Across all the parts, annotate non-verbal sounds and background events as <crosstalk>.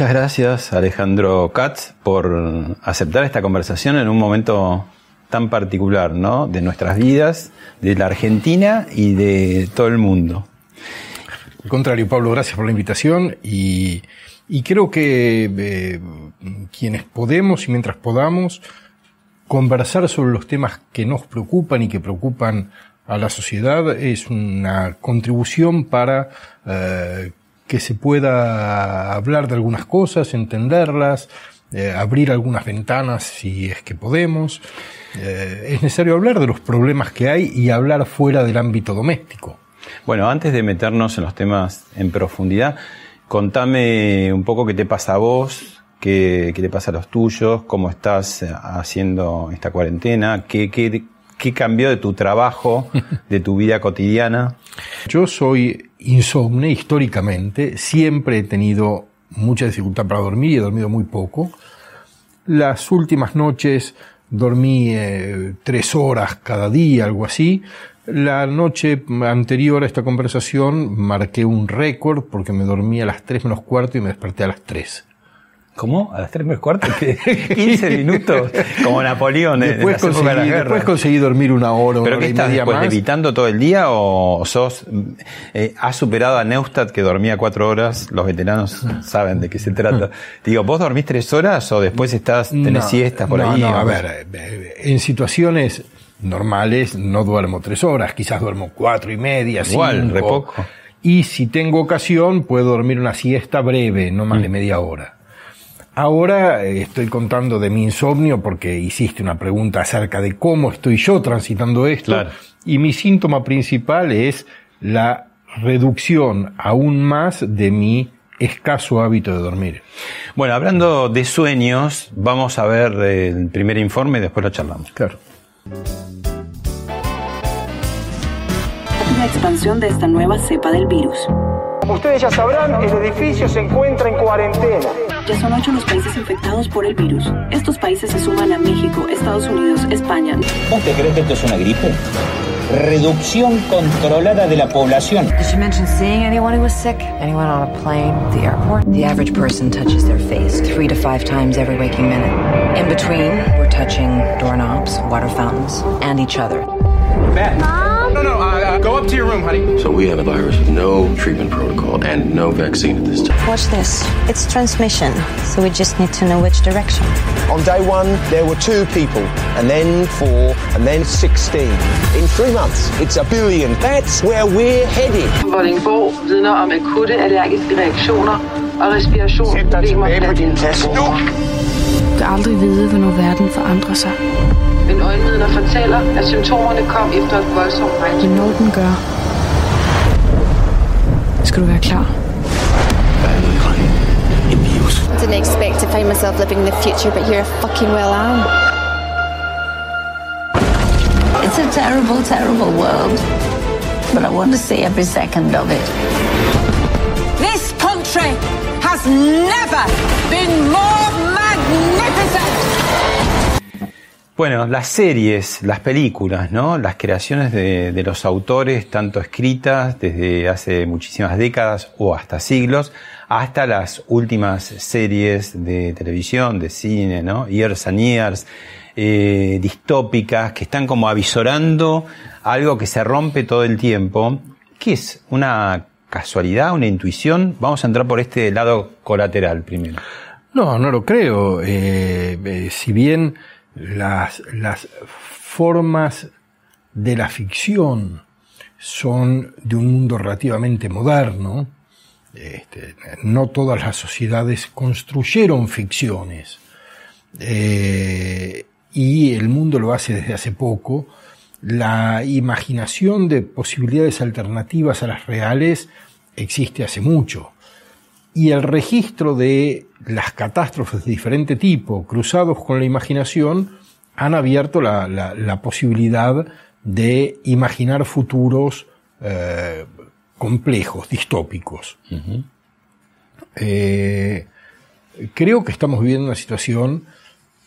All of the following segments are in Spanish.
Muchas gracias Alejandro Katz por aceptar esta conversación en un momento tan particular, ¿no? De nuestras vidas, de la Argentina y de todo el mundo. Al contrario, Pablo, gracias por la invitación y, creo que eh, quienes podemos y mientras podamos conversar sobre los temas que nos preocupan y que preocupan a la sociedad es una contribución para eh, que se pueda hablar de algunas cosas, entenderlas, eh, abrir algunas ventanas si es que podemos. Eh, es necesario hablar de los problemas que hay y hablar fuera del ámbito doméstico. Bueno, antes de meternos en los temas en profundidad, contame un poco qué te pasa a vos, qué, qué te pasa a los tuyos, cómo estás haciendo esta cuarentena, qué, qué, qué cambió de tu trabajo, <laughs> de tu vida cotidiana. Yo soy insomne históricamente, siempre he tenido mucha dificultad para dormir y he dormido muy poco. Las últimas noches dormí eh, tres horas cada día, algo así. La noche anterior a esta conversación marqué un récord porque me dormí a las tres menos cuarto y me desperté a las tres. ¿Cómo? A las 3 menos cuarto, <laughs> 15 minutos, como Napoleón después conseguí, de Después conseguí dormir una hora, ¿Pero qué estás después, evitando todo el día o sos, eh, has superado a Neustadt que dormía cuatro horas? Los veteranos saben de qué se trata. <laughs> Digo, ¿vos dormís tres horas o después estás, tenés siestas por ahí? No, a ver, eh, en situaciones normales no duermo tres horas, quizás duermo cuatro y media, Igual, cinco. Re poco. Y si tengo ocasión, puedo dormir una siesta breve, no más de mm. media hora. Ahora eh, estoy contando de mi insomnio porque hiciste una pregunta acerca de cómo estoy yo transitando esto. Y mi síntoma principal es la reducción aún más de mi escaso hábito de dormir. Bueno, hablando de sueños, vamos a ver el primer informe y después lo charlamos. Claro. La expansión de esta nueva cepa del virus. Ustedes ya sabrán, el edificio se encuentra en cuarentena. Ya son ocho los países infectados por el virus. Estos países se suman a México, Estados Unidos, España. ¿Usted cree que esto es una gripe? Reducción controlada de la población. Did she mention seeing anyone who was sick? Anyone on a plane? The airport? The average person touches their face three to five times every waking minute. In between, we're touching doorknobs, water fountains, and each other. Mom? No, no, uh, uh, go up to your room, honey. So we have a virus with no treatment protocol and no vaccine at this time. Watch this. It's transmission, so we just need to know which direction. On day one, there were two people, and then four, and then 16. In three months, it's a billion. That's where we're headed. Vordingborg vidner om akutte allergiske reaktioner og respirationsproblemer blandt din plads. Nu! Du kan aldrig vide, hvornår verden forandrer sig. Men øjenvidner fortæller, at symptomerne kom efter et voldsomt regn. Når den gør, skal du være klar. Didn't expect to find myself living in the future, but here I fucking well am. It's a terrible, terrible world, but I want to see every second of it. This country has never been more magnificent! Bueno, las series, las películas, ¿no? Las creaciones de, de, los autores, tanto escritas desde hace muchísimas décadas o hasta siglos, hasta las últimas series de televisión, de cine, ¿no? Years and Years, eh, distópicas, que están como avisorando algo que se rompe todo el tiempo. ¿Qué es? ¿Una casualidad, una intuición? Vamos a entrar por este lado colateral primero. No, no lo creo. Eh, eh, si bien las, las formas de la ficción son de un mundo relativamente moderno, este, no todas las sociedades construyeron ficciones. Eh, y el mundo lo hace desde hace poco. La imaginación de posibilidades alternativas a las reales existe hace mucho. Y el registro de las catástrofes de diferente tipo, cruzados con la imaginación, han abierto la, la, la posibilidad de imaginar futuros eh, complejos, distópicos. Uh -huh. eh, creo que estamos viviendo una situación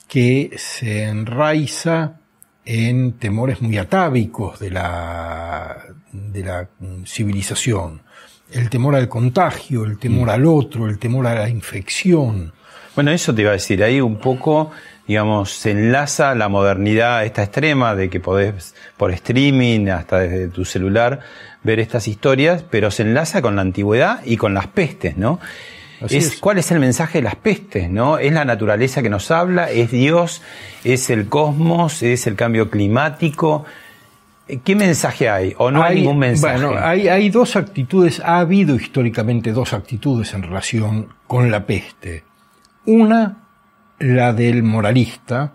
que se enraiza en temores muy atávicos de la, de la civilización. El temor al contagio, el temor al otro, el temor a la infección. Bueno, eso te iba a decir, ahí un poco, digamos, se enlaza la modernidad a esta extrema de que podés por streaming, hasta desde tu celular, ver estas historias, pero se enlaza con la antigüedad y con las pestes, ¿no? Es, es, ¿Cuál es el mensaje de las pestes? ¿no? ¿Es la naturaleza que nos habla? ¿Es Dios? ¿Es el cosmos? ¿Es el cambio climático? ¿Qué mensaje hay? ¿O no hay, hay ningún mensaje? Bueno, hay, hay, dos actitudes, ha habido históricamente dos actitudes en relación con la peste. Una, la del moralista,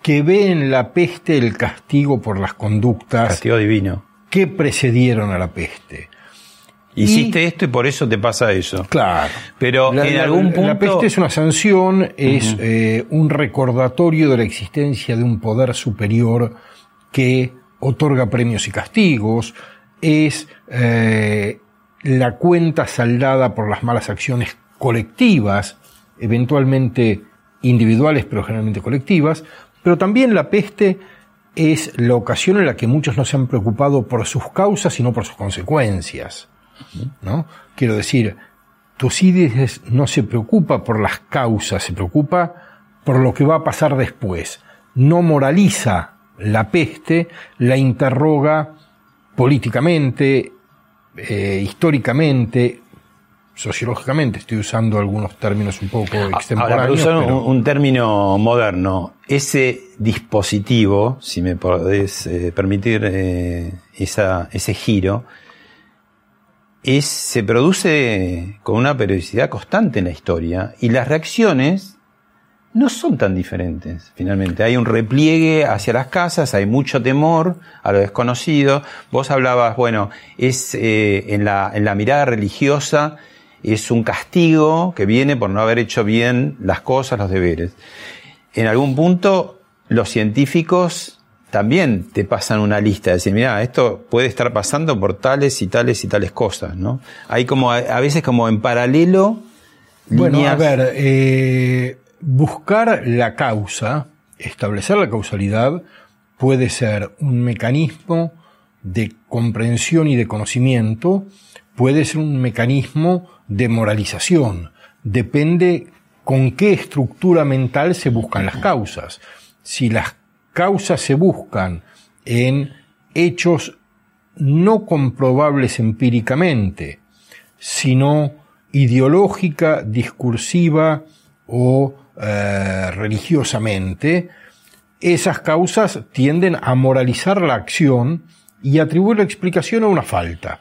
que ve en la peste el castigo por las conductas castigo divino. que precedieron a la peste. Hiciste y, esto y por eso te pasa eso. Claro. Pero la, en la, algún punto. La peste es una sanción, es uh -huh. eh, un recordatorio de la existencia de un poder superior que otorga premios y castigos, es eh, la cuenta saldada por las malas acciones colectivas, eventualmente individuales, pero generalmente colectivas, pero también la peste es la ocasión en la que muchos no se han preocupado por sus causas, sino por sus consecuencias. ¿no? Quiero decir, Tucídides no se preocupa por las causas, se preocupa por lo que va a pasar después. No moraliza la peste, la interroga políticamente, eh, históricamente, sociológicamente, estoy usando algunos términos un poco extemporáneos. Ahora, pero... un, un, término moderno, ese dispositivo, si me podés eh, permitir eh, esa, ese giro, es, se produce con una periodicidad constante en la historia y las reacciones no son tan diferentes, finalmente. Hay un repliegue hacia las casas, hay mucho temor a lo desconocido. Vos hablabas, bueno, es eh, en, la, en la mirada religiosa, es un castigo que viene por no haber hecho bien las cosas, los deberes. En algún punto, los científicos también te pasan una lista, de decir, mira, esto puede estar pasando por tales y tales y tales cosas, ¿no? Hay como, a veces como en paralelo. Bueno, líneas... a ver, eh, buscar la causa, establecer la causalidad, puede ser un mecanismo de comprensión y de conocimiento, puede ser un mecanismo de moralización. Depende con qué estructura mental se buscan las causas. Si las causas se buscan en hechos no comprobables empíricamente, sino ideológica, discursiva o eh, religiosamente, esas causas tienden a moralizar la acción y atribuir la explicación a una falta.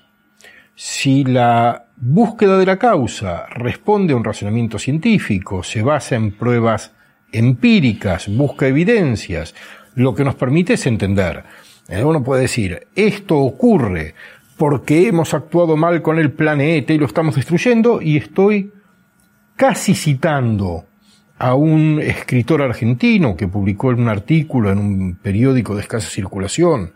Si la búsqueda de la causa responde a un razonamiento científico, se basa en pruebas empíricas, busca evidencias, lo que nos permite es entender. Eh, uno puede decir, esto ocurre porque hemos actuado mal con el planeta y lo estamos destruyendo, y estoy casi citando a un escritor argentino que publicó un artículo en un periódico de escasa circulación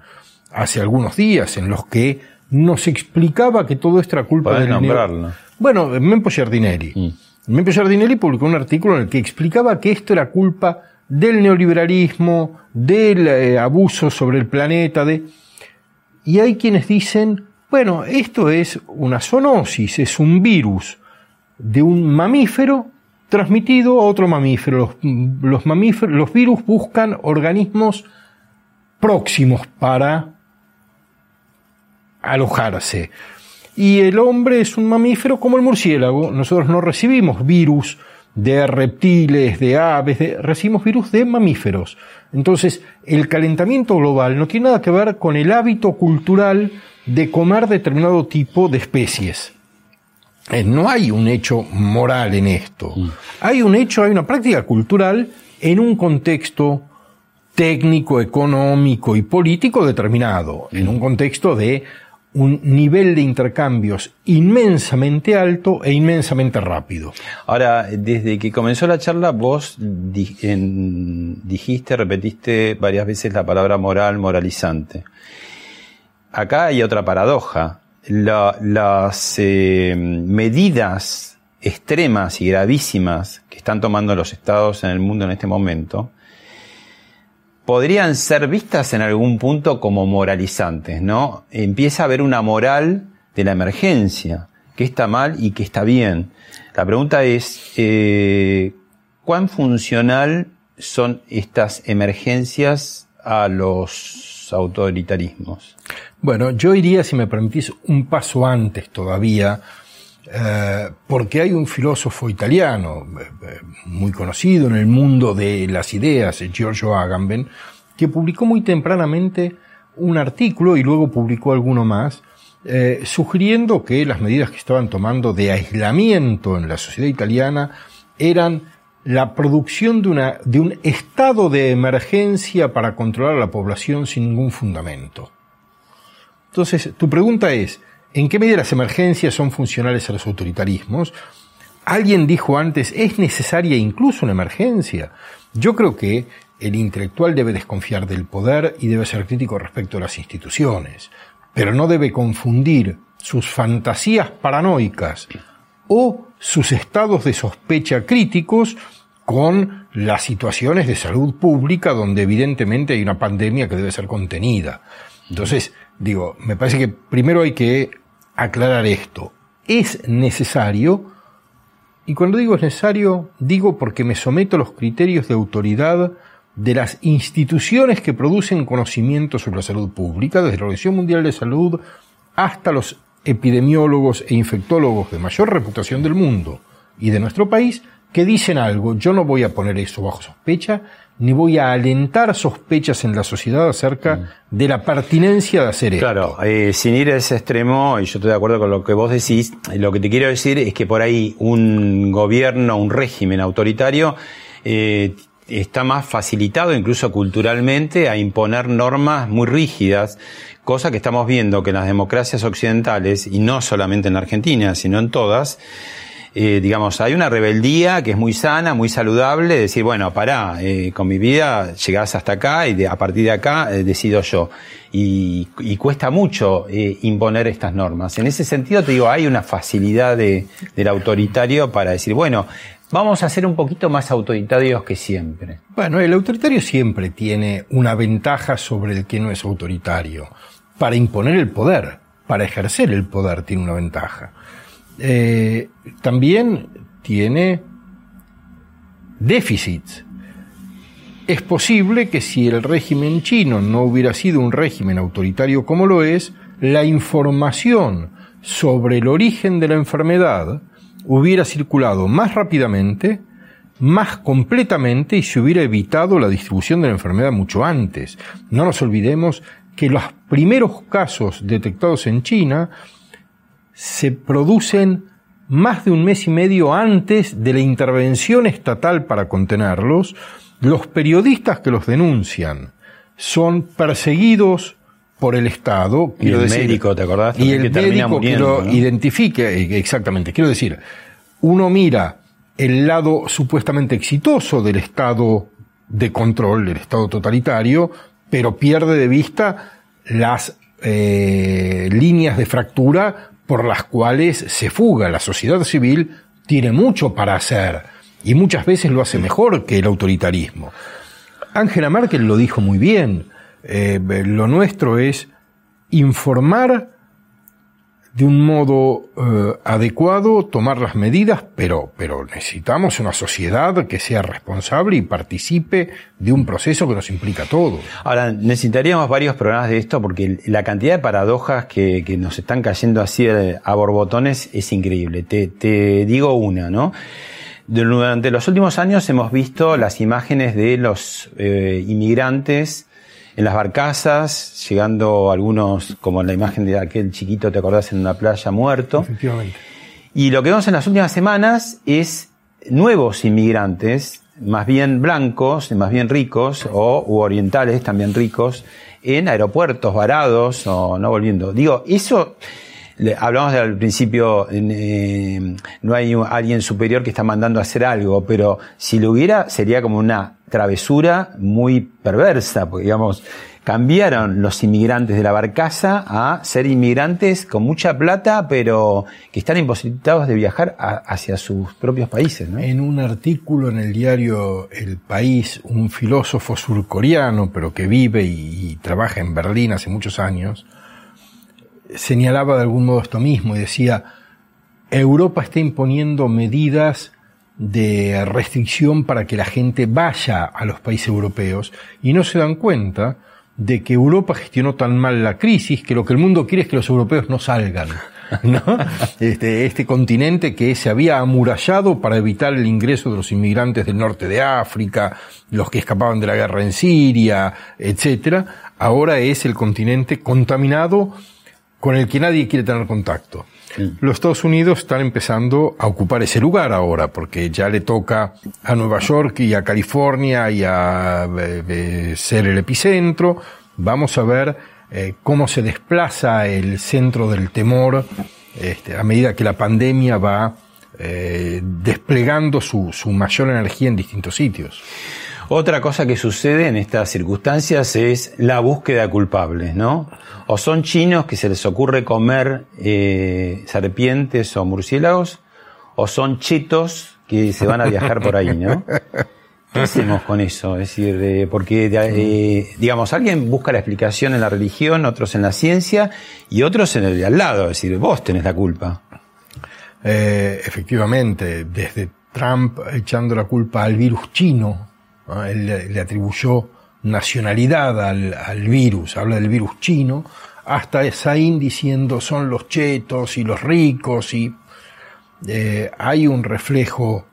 hace algunos días en los que nos explicaba que todo esto era culpa del nombrarlo. Bueno, Mempo Giardinelli. Mm. Mempo Giardinelli publicó un artículo en el que explicaba que esto era culpa del neoliberalismo, del eh, abuso sobre el planeta, de... y hay quienes dicen, bueno, esto es una zoonosis, es un virus de un mamífero transmitido a otro mamífero. Los, mamíferos, los virus buscan organismos próximos para alojarse. Y el hombre es un mamífero como el murciélago. Nosotros no recibimos virus de reptiles, de aves, recibimos virus de mamíferos. Entonces, el calentamiento global no tiene nada que ver con el hábito cultural de comer determinado tipo de especies. Eh, no hay un hecho moral en esto. Mm. Hay un hecho, hay una práctica cultural en un contexto técnico, económico y político determinado, en un contexto de un nivel de intercambios inmensamente alto e inmensamente rápido. Ahora, desde que comenzó la charla, vos dijiste, repetiste varias veces la palabra moral, moralizante. Acá hay otra paradoja. Las eh, medidas extremas y gravísimas que están tomando los estados en el mundo en este momento podrían ser vistas en algún punto como moralizantes, ¿no? Empieza a haber una moral de la emergencia, que está mal y que está bien. La pregunta es, eh, ¿cuán funcional son estas emergencias a los autoritarismos? Bueno, yo iría, si me permitís, un paso antes todavía, eh, porque hay un filósofo italiano eh, eh, muy conocido en el mundo de las ideas, Giorgio Agamben, que publicó muy tempranamente un artículo y luego publicó alguno más, sugiriendo que las medidas que estaban tomando de aislamiento en la sociedad italiana eran la producción de, una, de un estado de emergencia para controlar a la población sin ningún fundamento. Entonces, tu pregunta es, ¿En qué medida las emergencias son funcionales a los autoritarismos? Alguien dijo antes, ¿es necesaria incluso una emergencia? Yo creo que el intelectual debe desconfiar del poder y debe ser crítico respecto a las instituciones, pero no debe confundir sus fantasías paranoicas o sus estados de sospecha críticos con las situaciones de salud pública donde evidentemente hay una pandemia que debe ser contenida. Entonces, digo, me parece que primero hay que aclarar esto. Es necesario, y cuando digo es necesario, digo porque me someto a los criterios de autoridad de las instituciones que producen conocimiento sobre la salud pública, desde la Organización Mundial de Salud hasta los epidemiólogos e infectólogos de mayor reputación del mundo y de nuestro país, que dicen algo, yo no voy a poner eso bajo sospecha, ni voy a alentar sospechas en la sociedad acerca mm. de la pertinencia de hacer esto. Claro, eh, sin ir a ese extremo, y yo estoy de acuerdo con lo que vos decís, lo que te quiero decir es que por ahí un gobierno, un régimen autoritario, eh, está más facilitado incluso culturalmente a imponer normas muy rígidas, cosa que estamos viendo que en las democracias occidentales, y no solamente en Argentina, sino en todas, eh, digamos, hay una rebeldía que es muy sana, muy saludable, decir, bueno, pará, eh, con mi vida llegás hasta acá y a partir de acá eh, decido yo. Y, cuesta mucho imponer estas normas. En ese sentido, te digo, hay una facilidad de, del autoritario para decir, bueno, vamos a ser un poquito más autoritarios que siempre. Bueno, el autoritario siempre tiene una ventaja sobre el que no es autoritario. Para imponer el poder, para ejercer el poder tiene una ventaja. Eh, también tiene déficits. Es posible que si el régimen chino no hubiera sido un régimen autoritario como lo es, la información sobre el origen de la enfermedad hubiera circulado más rápidamente, más completamente y se hubiera evitado la distribución de la enfermedad mucho antes. No nos olvidemos que los primeros casos detectados en China se producen más de un mes y medio antes de la intervención estatal para contenerlos, los periodistas que los denuncian son perseguidos por el Estado. Y el médico, ¿te acordás? Y el médico que lo identifique, eh, exactamente. Quiero decir, uno mira el lado supuestamente exitoso del Estado de control, del Estado totalitario, pero pierde de vista las eh, líneas de fractura por las cuales se fuga. La sociedad civil tiene mucho para hacer y muchas veces lo hace mejor que el autoritarismo. Angela Merkel lo dijo muy bien, eh, lo nuestro es informar de un modo eh, adecuado, tomar las medidas, pero, pero necesitamos una sociedad que sea responsable y participe de un proceso que nos implica a todos. Ahora, necesitaríamos varios programas de esto porque la cantidad de paradojas que, que nos están cayendo así a borbotones es increíble. Te, te digo una, ¿no? Durante los últimos años hemos visto las imágenes de los eh, inmigrantes en las barcazas, llegando algunos, como en la imagen de aquel chiquito, ¿te acordás? En una playa muerto. Efectivamente. Y lo que vemos en las últimas semanas es nuevos inmigrantes, más bien blancos, más bien ricos, o u orientales también ricos, en aeropuertos varados o no volviendo. Digo, eso hablamos al principio, eh, no hay alguien superior que está mandando a hacer algo, pero si lo hubiera sería como una travesura muy perversa, porque digamos, cambiaron los inmigrantes de la barcaza a ser inmigrantes con mucha plata, pero que están imposibilitados de viajar hacia sus propios países. En un artículo en el diario El País, un filósofo surcoreano, pero que vive y trabaja en Berlín hace muchos años, señalaba de algún modo esto mismo y decía, Europa está imponiendo medidas de restricción para que la gente vaya a los países europeos y no se dan cuenta de que Europa gestionó tan mal la crisis que lo que el mundo quiere es que los europeos no salgan. <laughs> ¿no? Este, este continente que se había amurallado para evitar el ingreso de los inmigrantes del norte de África, los que escapaban de la guerra en Siria, etcétera, ahora es el continente contaminado con el que nadie quiere tener contacto. Los Estados Unidos están empezando a ocupar ese lugar ahora, porque ya le toca a Nueva York y a California y a eh, eh, ser el epicentro. Vamos a ver eh, cómo se desplaza el centro del temor este, a medida que la pandemia va desplegando su, su mayor energía en distintos sitios. Otra cosa que sucede en estas circunstancias es la búsqueda culpables, ¿no? O son chinos que se les ocurre comer eh, serpientes o murciélagos, o son chetos que se van a viajar por ahí, ¿no? ¿Qué hacemos con eso? Es decir, eh, porque, eh, digamos, alguien busca la explicación en la religión, otros en la ciencia y otros en el de al lado. Es decir, vos tenés la culpa. efectivamente, desde Trump echando la culpa al virus chino, él le, atribuyó nacionalidad al, virus, habla del virus chino, hasta Sain diciendo son los chetos y los ricos y eh, hay un reflejo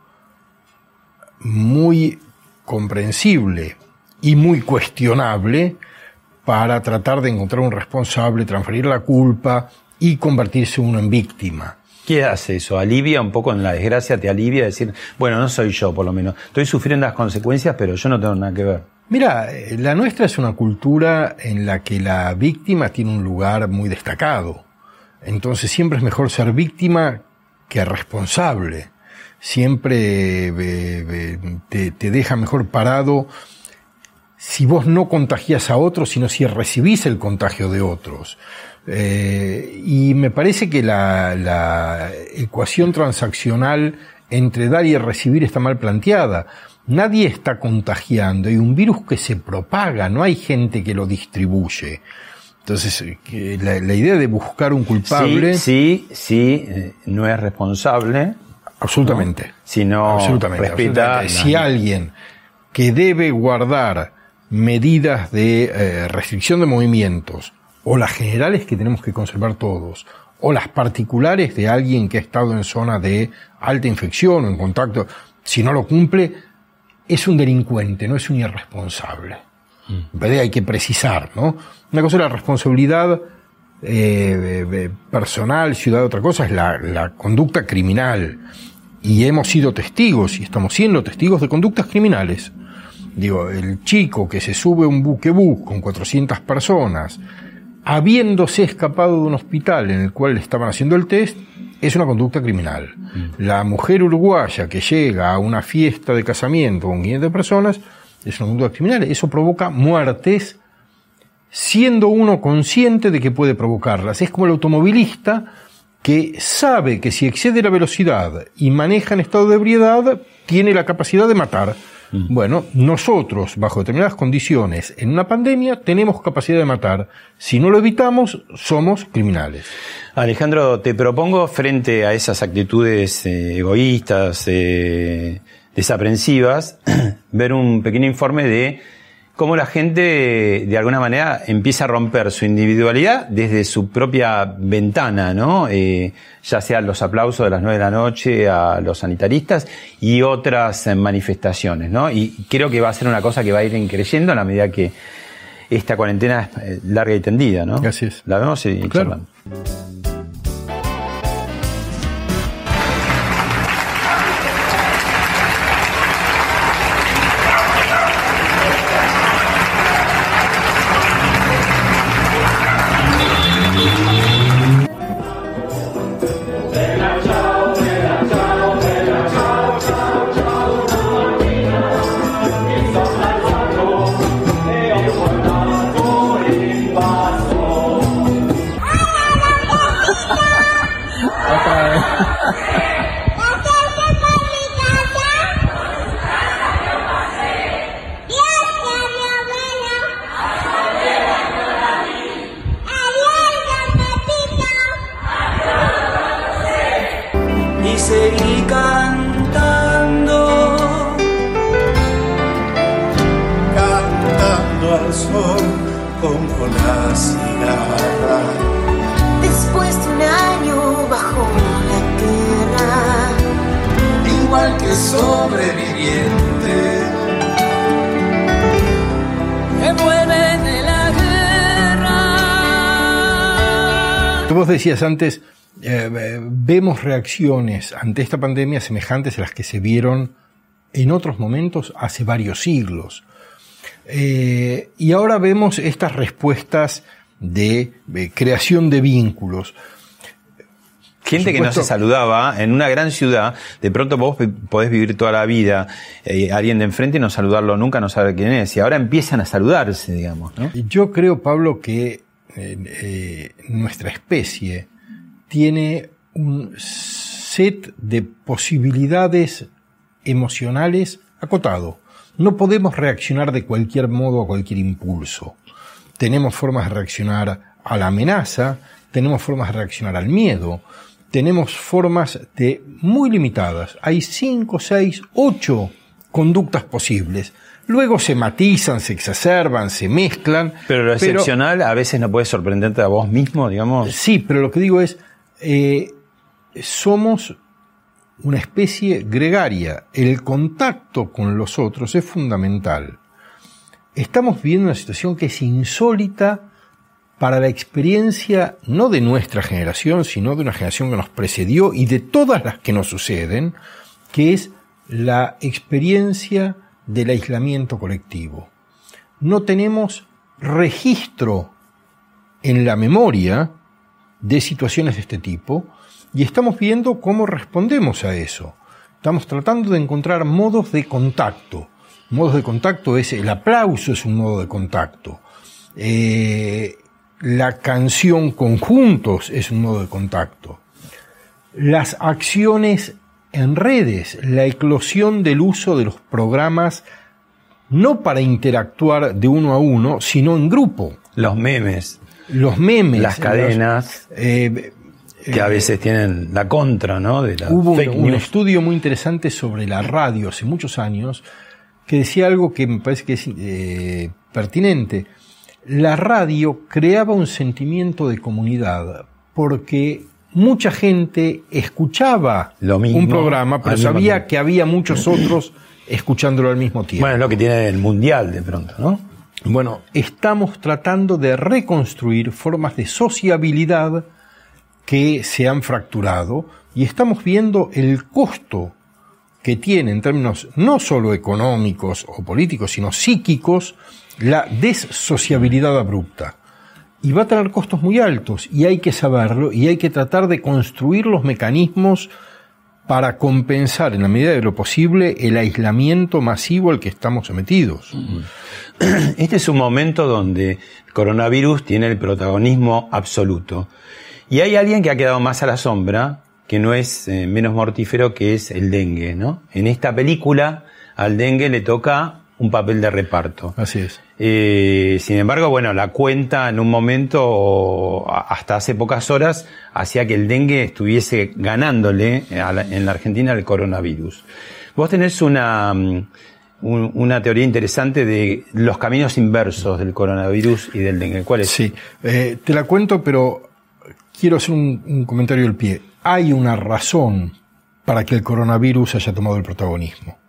muy comprensible y muy cuestionable para tratar de encontrar un responsable, transferir la culpa y convertirse uno en víctima. ¿Qué hace eso? ¿Alivia un poco en la desgracia? ¿Te alivia decir, bueno, no soy yo por lo menos? Estoy sufriendo las consecuencias, pero yo no tengo nada que ver. Mira, eh, la nuestra es una cultura en la que la víctima tiene un lugar muy destacado. Entonces siempre es mejor ser víctima que responsable. Siempre eh, eh, te, te deja mejor parado si vos no contagias a otros, sino si recibís el contagio de otros. Eh, y me parece que la, ecuación transaccional entre dar y recibir está mal planteada. Nadie está contagiando, hay un virus que se propaga, no hay gente que lo distribuye. Entonces, la, idea de buscar un culpable. Sí, sí, sí, eh, no es responsable. Absolutamente. Si no respeta. Si alguien que debe guardar medidas de eh, restricción de movimientos o las generales que tenemos que conservar todos, o las particulares de alguien que ha estado en zona de alta infección o en contacto, si no lo cumple, es un delincuente, no es un irresponsable. Mm. Hay que precisar, ¿no? Una cosa es la responsabilidad eh, personal, ciudad, otra cosa es la, la conducta criminal. Y hemos sido testigos y estamos siendo testigos de conductas criminales. Digo, el chico que se sube a un buquebús con 400 personas, habiéndose escapado de un hospital en el cual le estaban haciendo el test, es una conducta criminal. Mm. La mujer uruguaya que llega a una fiesta de casamiento con 500 personas es una conducta criminal. Eso provoca muertes siendo uno consciente de que puede provocarlas. Es como el automovilista que sabe que si excede la velocidad y maneja en estado de ebriedad, tiene la capacidad de matar. Bueno, nosotros, bajo determinadas condiciones, en una pandemia, tenemos capacidad de matar. Si no lo evitamos, somos criminales. Alejandro, te propongo frente a esas actitudes eh, egoístas, eh, desaprensivas, <clears throat> ver un pequeño informe de cómo la gente de alguna manera empieza a romper su individualidad desde su propia ventana, ¿no? Eh, ya sea los aplausos de las nueve de la noche a los sanitaristas y otras eh, manifestaciones, ¿no? Y creo que va a ser una cosa que va a ir creciendo a la medida que esta cuarentena es eh, larga y tendida, ¿no? Así es. La vemos y Claro. charlamos. Decías antes, eh, vemos reacciones ante esta pandemia semejantes a las que se vieron en otros momentos hace varios siglos. Eh, y ahora vemos estas respuestas de, creación de vínculos. Gente que no se saludaba en una gran ciudad, de pronto vos podés vivir toda la vida, eh, alguien de enfrente y no saludarlo nunca, no saber quién es, y ahora empiezan a saludarse, digamos, ¿no? Yo creo, Pablo, que eh, nuestra especie tiene un set de posibilidades emocionales acotado. No podemos reaccionar de cualquier modo a cualquier impulso. Tenemos formas de reaccionar a la amenaza, tenemos formas de reaccionar al miedo, tenemos formas de muy limitadas. Hay cinco, seis, ocho conductas posibles. Luego se matizan, se exacerban, se mezclan. Pero lo excepcional a veces no puede sorprenderte a vos mismo, digamos. Sí, pero lo que digo es, eh, somos una especie gregaria. El contacto con los otros es fundamental. Estamos viviendo una situación que es insólita para la experiencia no de nuestra generación, sino de una generación que nos precedió y de todas las que nos suceden, que es la experiencia del aislamiento colectivo. No tenemos registro en la memoria de situaciones de este tipo y estamos viendo cómo respondemos a eso. Estamos tratando de encontrar modos de contacto. Modos de contacto es el aplauso, es un modo de contacto. Eh, la canción conjuntos es un modo de contacto. Las acciones en redes, la eclosión del uso de los programas no para interactuar de uno a uno, sino en grupo. Los memes. Los memes. Las cadenas. los- eh, que a veces tienen la contra, ¿no? De la Hubo un, fake un news. estudio muy interesante sobre la radio hace muchos años que decía algo que me parece que es eh, pertinente. La radio creaba un sentimiento de comunidad porque mucha gente escuchaba Lo mismo, un programa, pero mismo sabía que había muchos otros escuchándolo al mismo tiempo. Bueno, es lo que tiene el mundial de pronto, ¿no? Bueno, estamos tratando de reconstruir formas de sociabilidad que se han fracturado y estamos viendo el costo que tiene en términos no solo económicos o políticos, sino psíquicos, la dessociabilidad abrupta. Y va a tener costos muy altos y hay que saberlo y hay que tratar de construir los mecanismos para compensar en la medida de lo posible el aislamiento masivo al que estamos sometidos. <clears throat> Este es un momento donde coronavirus tiene el protagonismo absoluto. Y hay alguien que ha quedado más a la sombra, que no es eh, menos mortífero que es el dengue, ¿no? En esta película al dengue le toca un papel de reparto. Así es. Eh, sin embargo, bueno, la cuenta en un momento, hasta hace pocas horas, hacía que el dengue estuviese ganándole en la Argentina el coronavirus. Vos tenés una, mm, una teoría interesante de los caminos inversos del coronavirus y del dengue. ¿Cuál es? Sí, eh, te la cuento, pero quiero hacer un, un comentario del pie. Hay una razón para que el coronavirus haya tomado el protagonismo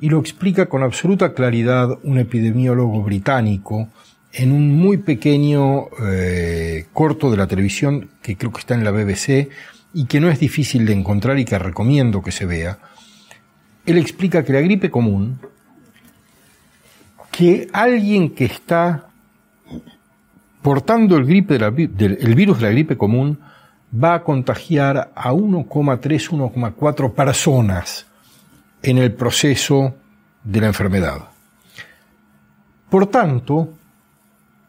y lo explica con absoluta claridad un epidemiólogo británico en un muy pequeño eh, corto de la televisión que creo que está en la BBC y que no es difícil de encontrar y que recomiendo que se vea. Él explica que la gripe común, que alguien que está portando el, gripe el virus de la gripe común va a contagiar a 1,3, 1,4 personas en el proceso de la enfermedad. Por tanto,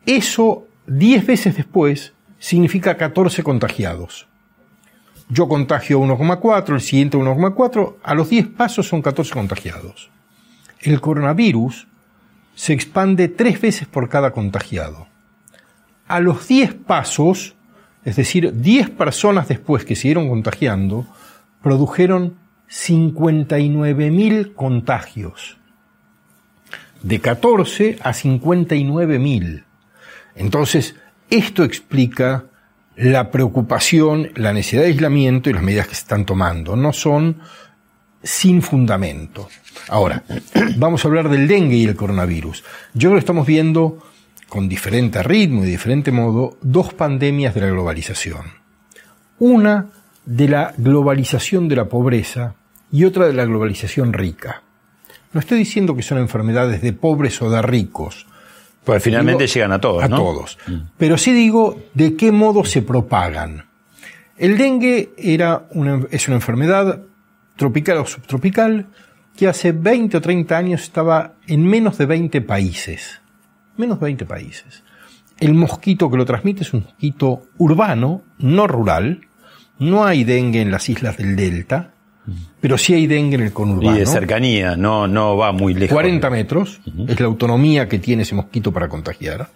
eso 10 veces después significa 14 contagiados. Yo contagio 1,4, el siguiente 1,4, a los 10 pasos son 14 contagiados. El coronavirus se expande 3 veces por cada contagiado. A los 10 pasos, es decir, 10 personas después que siguieron contagiando, produjeron 59.000 contagios. De 14 a 59.000. Entonces, esto explica la preocupación, la necesidad de aislamiento y las medidas que se están tomando. No son sin fundamento. Ahora, <clears throat> vamos a hablar del dengue y el coronavirus. Yo creo que estamos viendo, con diferente ritmo y diferente modo, dos pandemias de la globalización. Una de la globalización de la pobreza y otra de la globalización rica. No estoy diciendo que son enfermedades de pobres o de ricos. Pues finalmente llegan a todos. A todos. Mm. Pero sí digo de qué modo se propagan. El dengue era una, es una enfermedad tropical o subtropical que hace 20 o 30 años estaba en menos de 20 países. Menos de 20 países. El mosquito que lo transmite es un mosquito urbano, no rural. No hay dengue en las islas del delta pero sí hay dengue en el conurbano. Y de cercanía, no, no va muy lejos. 40 metros es la autonomía que tiene ese mosquito para contagiar.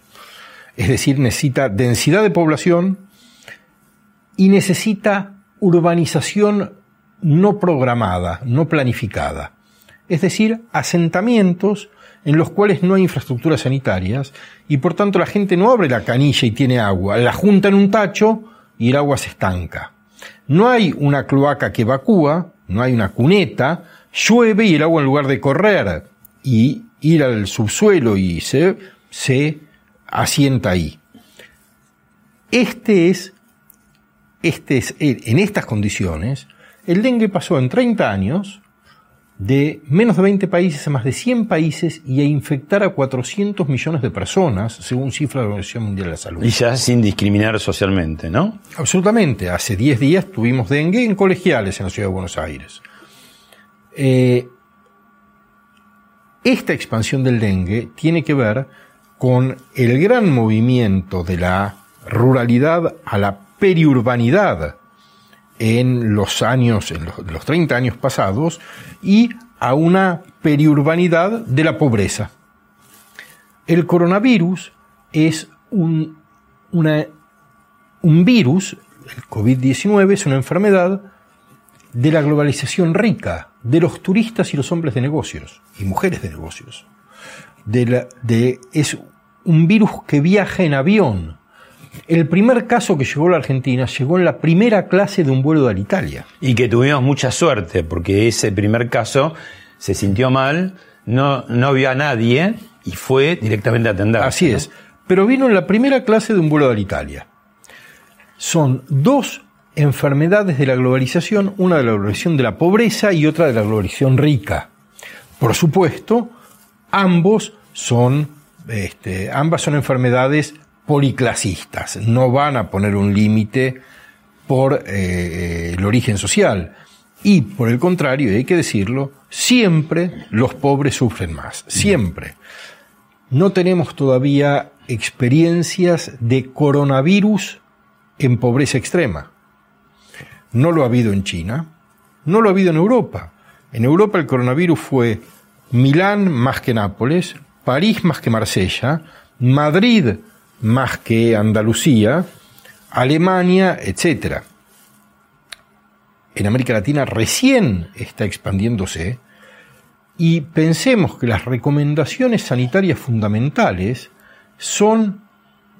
Es decir, necesita densidad de población y necesita urbanización no programada, no planificada. Es decir, asentamientos en los cuales no hay infraestructuras sanitarias y por tanto la gente no abre la canilla y tiene agua, la junta en un tacho y el agua se estanca. No hay una cloaca que evacúa, no hay una cuneta, llueve y el agua en lugar de correr y ir al subsuelo y se, se asienta ahí. Este es, este es, en estas condiciones, el dengue pasó en 30 años de menos de 20 países a más de 100 países y a infectar a 400 millones de personas, según cifras de la Organización Mundial de la Salud. Y ya sin discriminar socialmente, ¿no? Absolutamente. Hace 10 días tuvimos dengue en colegiales en la ciudad de Buenos Aires. Eh, esta expansión del dengue tiene que ver con el gran movimiento de la ruralidad a la periurbanidad en los años, en los, 30 años pasados, y a una periurbanidad de la pobreza. El coronavirus es un, un virus, el COVID-19 es una enfermedad de la globalización rica, de los turistas y los hombres de negocios, y mujeres de negocios. De de, es un virus que viaja en avión, el primer caso que llegó a la Argentina llegó en la primera clase de un vuelo de Alitalia. Y que tuvimos mucha suerte, porque ese primer caso se sintió mal, no, no vio a nadie y fue directamente a atender. Así es. Pero vino en la primera clase de un vuelo de Alitalia. Son dos enfermedades de la globalización, una de la globalización de la pobreza y otra de la globalización rica. Por supuesto, ambos son, este, ambas son enfermedades policlasistas, no van a poner un límite por eh, eh, el origen social. Y por el contrario, hay que decirlo, siempre los pobres sufren más, siempre. No tenemos todavía experiencias de coronavirus en pobreza extrema. no lo ha habido en China, no lo ha habido en Europa. En Europa el coronavirus fue Milán más que Nápoles, París más que Marsella, Madrid más que Andalucía, Alemania, etc. En América Latina recién está expandiéndose y pensemos que las recomendaciones sanitarias fundamentales son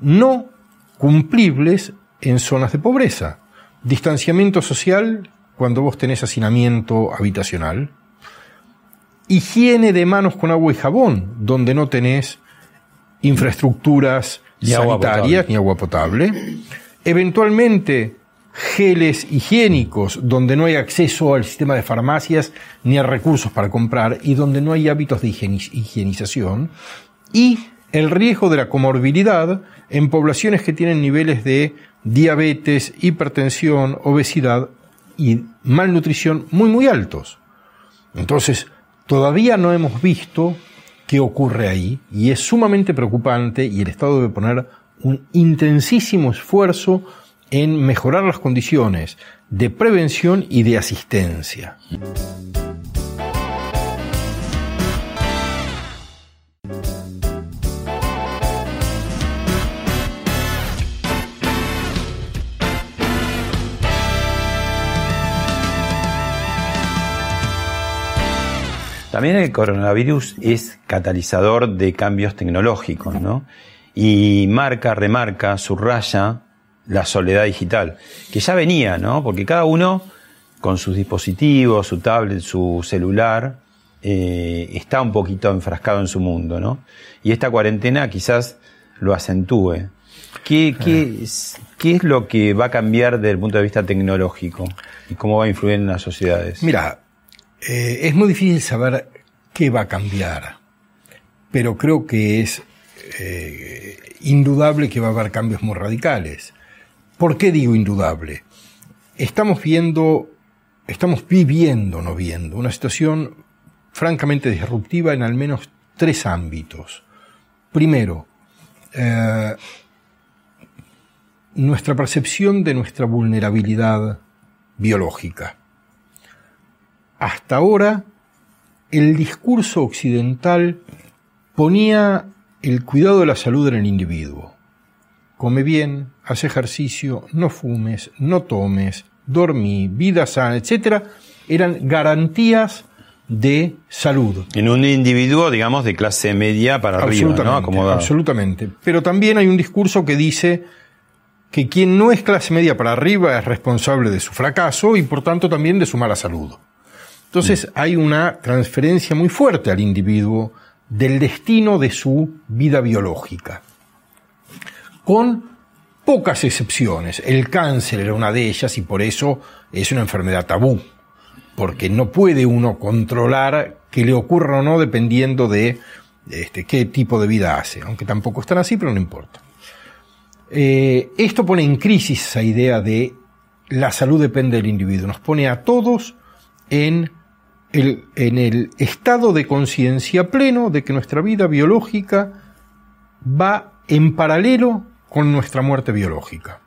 no cumplibles en zonas de pobreza. Distanciamiento social cuando vos tenés hacinamiento habitacional. Higiene de manos con agua y jabón, donde no tenés infraestructuras sanitarias ni agua potable. Eventualmente geles higiénicos, donde no hay acceso al sistema de farmacias ni a recursos para comprar y donde no hay hábitos de higienización. Y el riesgo de la comorbilidad en poblaciones que tienen niveles de diabetes, hipertensión, obesidad y malnutrición muy muy altos. Entonces, todavía no hemos visto qué ocurre ahí y es sumamente preocupante y el Estado debe poner un intensísimo esfuerzo en mejorar las condiciones de prevención y de asistencia. También el coronavirus es catalizador de cambios tecnológicos, ¿no? Y marca, remarca, subraya la soledad digital, que ya venía, ¿no? Porque cada uno con sus dispositivos, su tablet, su celular, eh, está un poquito enfrascado en su mundo, ¿no? Y esta cuarentena quizás lo acentúe. ¿Qué, qué, es, ¿Qué es lo que va a cambiar desde el punto de vista tecnológico y cómo va a influir en las sociedades? Mira, eh, es muy difícil saber qué va a cambiar, pero creo que es eh, indudable que va a haber cambios muy radicales. ¿Por qué digo indudable? Estamos viendo, estamos viviendo, no viendo, una situación francamente disruptiva en al menos tres ámbitos. Primero, eh, nuestra percepción de nuestra vulnerabilidad biológica hasta ahora el discurso occidental ponía el cuidado de la salud en el individuo. Come bien, haz ejercicio, no fumes, no tomes, dormí, vida sana, etc. Eran garantías de salud. En un individuo, digamos, de clase media para arriba, ¿no? Acomodado. Absolutamente. Pero también hay un discurso que dice que quien no es clase media para arriba es responsable de su fracaso y por tanto también de su mala salud. Entonces hay una transferencia muy fuerte al individuo del destino de su vida biológica, con pocas excepciones. El cáncer era una de ellas y por eso es una enfermedad tabú, porque no puede uno controlar que le ocurra o no dependiendo de este, qué tipo de vida hace, aunque tampoco están así, pero no importa. Eh, esto pone en crisis esa idea de la salud depende del individuo, nos pone a todos en en el estado de conciencia pleno de que nuestra vida biológica va en paralelo con nuestra muerte biológica.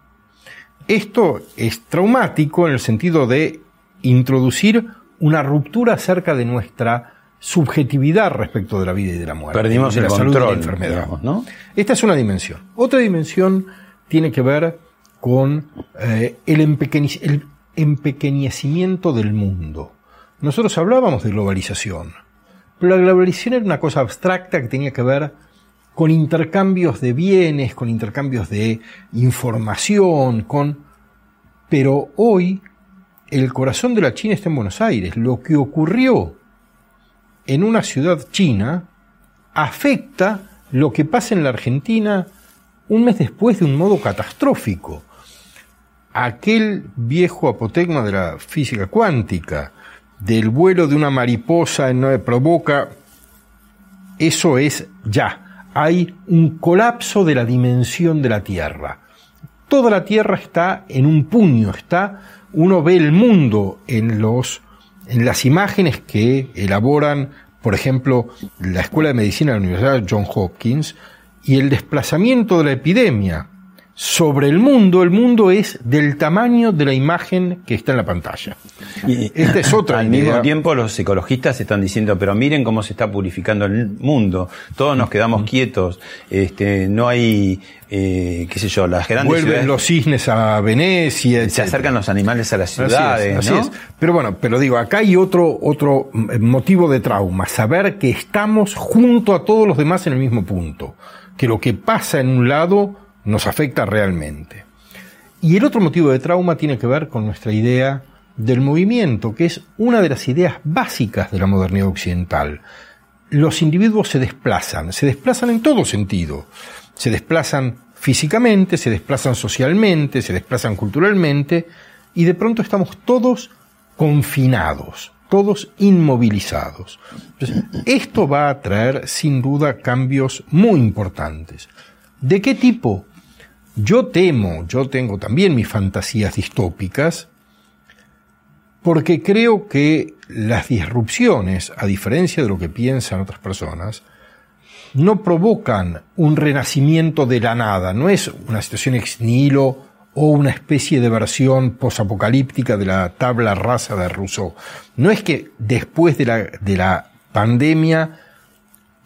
Esto es traumático en el sentido de introducir una ruptura acerca de nuestra subjetividad respecto de la vida y de la muerte. Perdimos de el la salud control, y la enfermedad. digamos, ¿no? Esta es una dimensión. Otra dimensión tiene que ver con eh, el empequeñecimiento del mundo. Nosotros hablábamos de globalización, pero la globalización era una cosa abstracta que tenía que ver con intercambios de bienes, con intercambios de información, con... Pero hoy el corazón de la China está en Buenos Aires. Lo que ocurrió en una ciudad china afecta lo que pasa en la Argentina un mes después de un modo catastrófico. Aquel viejo apotegma de la física cuántica, del vuelo de una mariposa en no provoca, eso es ya. Hay un colapso de la dimensión de la Tierra. Toda la Tierra está en un puño, está, uno ve el mundo en los, en las imágenes que elaboran, por ejemplo, la Escuela de Medicina de la Universidad John Hopkins, y el desplazamiento de la epidemia sobre el mundo, el mundo es del tamaño de la imagen que está en la pantalla. Y Esta es <laughs> otra Al idea. mismo tiempo, los ecologistas están diciendo, pero miren cómo se está purificando el mundo. Todos nos quedamos quietos. Este, no hay, eh, qué sé yo, las grandes Vuelven ciudades- los cisnes a Venecia. se acercan los animales a las Así es, ciudades, así ¿no? es. Pero bueno, pero digo, acá hay otro, otro mm, motivo de trauma, saber que estamos junto a todos los demás en el mismo punto, que lo que pasa en un lado nos afecta realmente. Y el otro motivo de trauma tiene que ver con nuestra idea del movimiento, que es una de las ideas básicas de la modernidad occidental. Los individuos se desplazan, se desplazan en todo sentido. Se desplazan físicamente, se desplazan socialmente, se desplazan culturalmente, y de pronto estamos todos confinados, todos inmovilizados. Esto va a traer sin duda cambios muy importantes. ¿De qué tipo? Yo temo, yo tengo también mis fantasías distópicas, porque creo que las disrupciones, a diferencia de lo que piensan otras personas, no provocan un renacimiento de la nada, no es una situación ex nihilo o una especie de versión posapocalíptica de la tabla rasa de Rousseau. No es que después de la, de la pandemia